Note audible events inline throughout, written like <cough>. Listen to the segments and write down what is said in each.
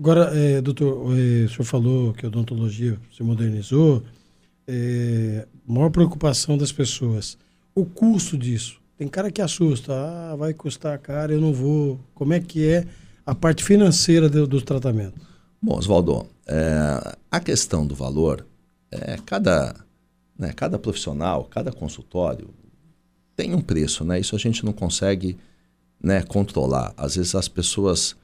Agora, é, doutor, é, o senhor falou que a odontologia se modernizou, é, maior preocupação das pessoas. O custo disso. Tem cara que assusta, ah, vai custar caro, eu não vou. Como é que é a parte financeira do, do tratamento? Bom, Oswaldo, é, a questão do valor, é, cada, né, cada profissional, cada consultório tem um preço, né? Isso a gente não consegue né, controlar. Às vezes as pessoas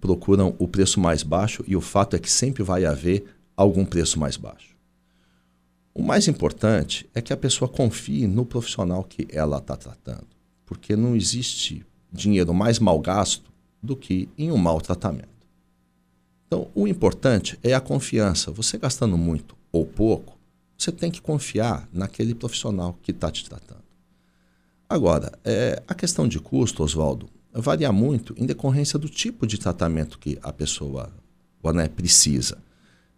procuram o preço mais baixo e o fato é que sempre vai haver algum preço mais baixo. O mais importante é que a pessoa confie no profissional que ela está tratando, porque não existe dinheiro mais mal gasto do que em um mau tratamento. Então, o importante é a confiança. Você gastando muito ou pouco, você tem que confiar naquele profissional que está te tratando. Agora, é, a questão de custo, Oswaldo, varia muito em decorrência do tipo de tratamento que a pessoa né, precisa.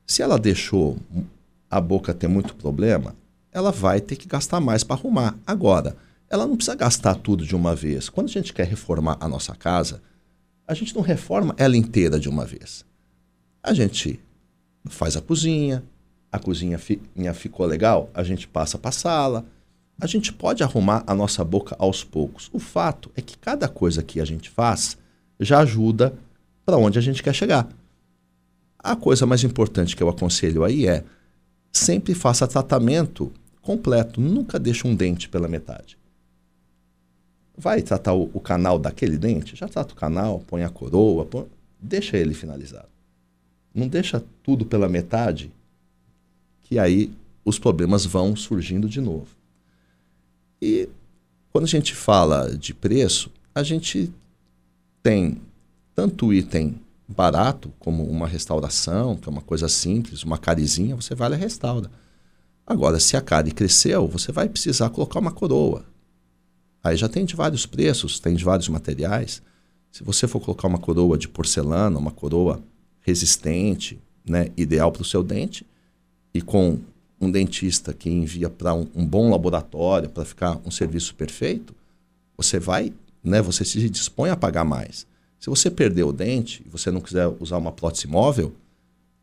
Se ela deixou a boca ter muito problema, ela vai ter que gastar mais para arrumar. Agora, ela não precisa gastar tudo de uma vez. Quando a gente quer reformar a nossa casa, a gente não reforma ela inteira de uma vez. A gente faz a cozinha, a cozinha ficou legal, a gente passa para a sala. A gente pode arrumar a nossa boca aos poucos. O fato é que cada coisa que a gente faz já ajuda para onde a gente quer chegar. A coisa mais importante que eu aconselho aí é sempre faça tratamento completo, nunca deixe um dente pela metade. Vai tratar o, o canal daquele dente? Já trata o canal, põe a coroa, põe, deixa ele finalizado. Não deixa tudo pela metade, que aí os problemas vão surgindo de novo. E quando a gente fala de preço, a gente tem tanto item barato, como uma restauração, que é uma coisa simples, uma carizinha, você vai lá e restaura. Agora, se a cárie cresceu, você vai precisar colocar uma coroa. Aí já tem de vários preços, tem de vários materiais. Se você for colocar uma coroa de porcelana, uma coroa resistente, né, ideal para o seu dente, e com um dentista que envia para um, um, bom laboratório para ficar um serviço perfeito, você vai, né, você se dispõe a pagar mais. Se você perder o dente e você não quiser usar uma prótese móvel,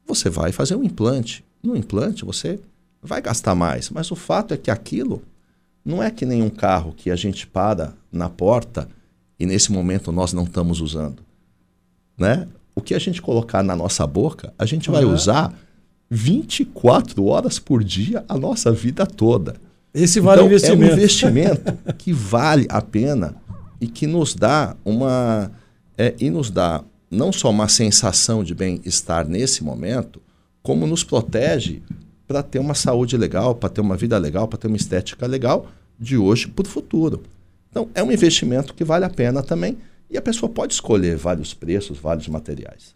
você vai fazer um implante. No implante você vai gastar mais, mas o fato é que aquilo não é que nem um carro que a gente para na porta e nesse momento nós não estamos usando, né? O que a gente colocar na nossa boca, a gente uhum. vai usar 24 horas por dia a nossa vida toda. Esse vale então, investimento. É um investimento <laughs> que vale a pena e que nos dá uma é, e nos dá não só uma sensação de bem-estar nesse momento, como nos protege para ter uma saúde legal, para ter uma vida legal, para ter uma estética legal de hoje para o futuro. Então, é um investimento que vale a pena também e a pessoa pode escolher vários preços, vários materiais.